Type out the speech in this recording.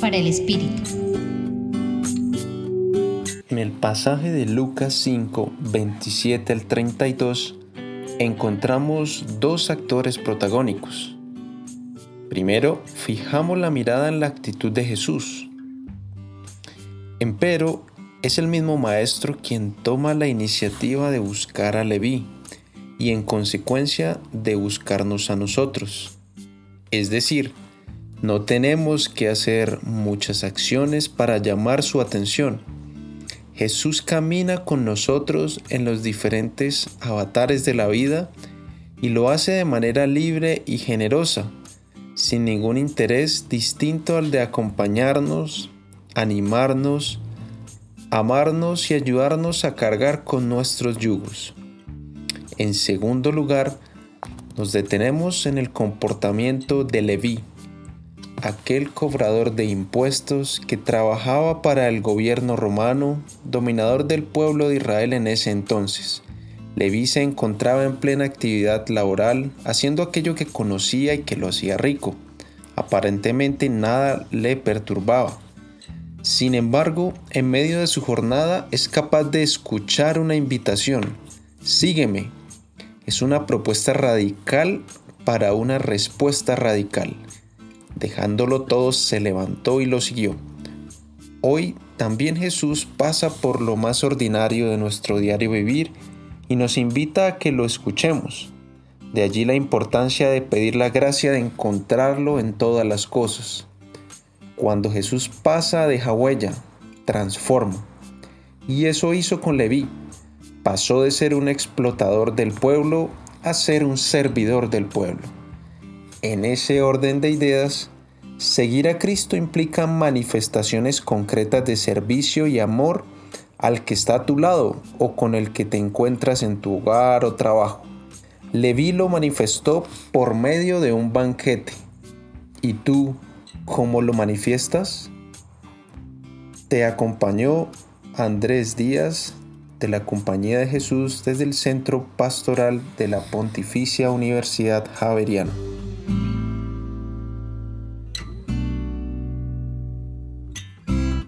Para el Espíritu. En el pasaje de Lucas 5, 27 al 32, encontramos dos actores protagónicos. Primero, fijamos la mirada en la actitud de Jesús. Empero, es el mismo maestro quien toma la iniciativa de buscar a Leví y en consecuencia de buscarnos a nosotros. Es decir, no tenemos que hacer muchas acciones para llamar su atención. Jesús camina con nosotros en los diferentes avatares de la vida y lo hace de manera libre y generosa, sin ningún interés distinto al de acompañarnos, animarnos, amarnos y ayudarnos a cargar con nuestros yugos. En segundo lugar, nos detenemos en el comportamiento de Leví, aquel cobrador de impuestos que trabajaba para el gobierno romano, dominador del pueblo de Israel en ese entonces. Leví se encontraba en plena actividad laboral, haciendo aquello que conocía y que lo hacía rico. Aparentemente nada le perturbaba. Sin embargo, en medio de su jornada es capaz de escuchar una invitación. Sígueme. Es una propuesta radical para una respuesta radical. Dejándolo todo, se levantó y lo siguió. Hoy también Jesús pasa por lo más ordinario de nuestro diario vivir y nos invita a que lo escuchemos. De allí la importancia de pedir la gracia de encontrarlo en todas las cosas. Cuando Jesús pasa, deja huella, transforma. Y eso hizo con Leví. Pasó de ser un explotador del pueblo a ser un servidor del pueblo. En ese orden de ideas, seguir a Cristo implica manifestaciones concretas de servicio y amor al que está a tu lado o con el que te encuentras en tu hogar o trabajo. Leví lo manifestó por medio de un banquete. ¿Y tú cómo lo manifiestas? Te acompañó Andrés Díaz de la Compañía de Jesús desde el Centro Pastoral de la Pontificia Universidad Javeriana.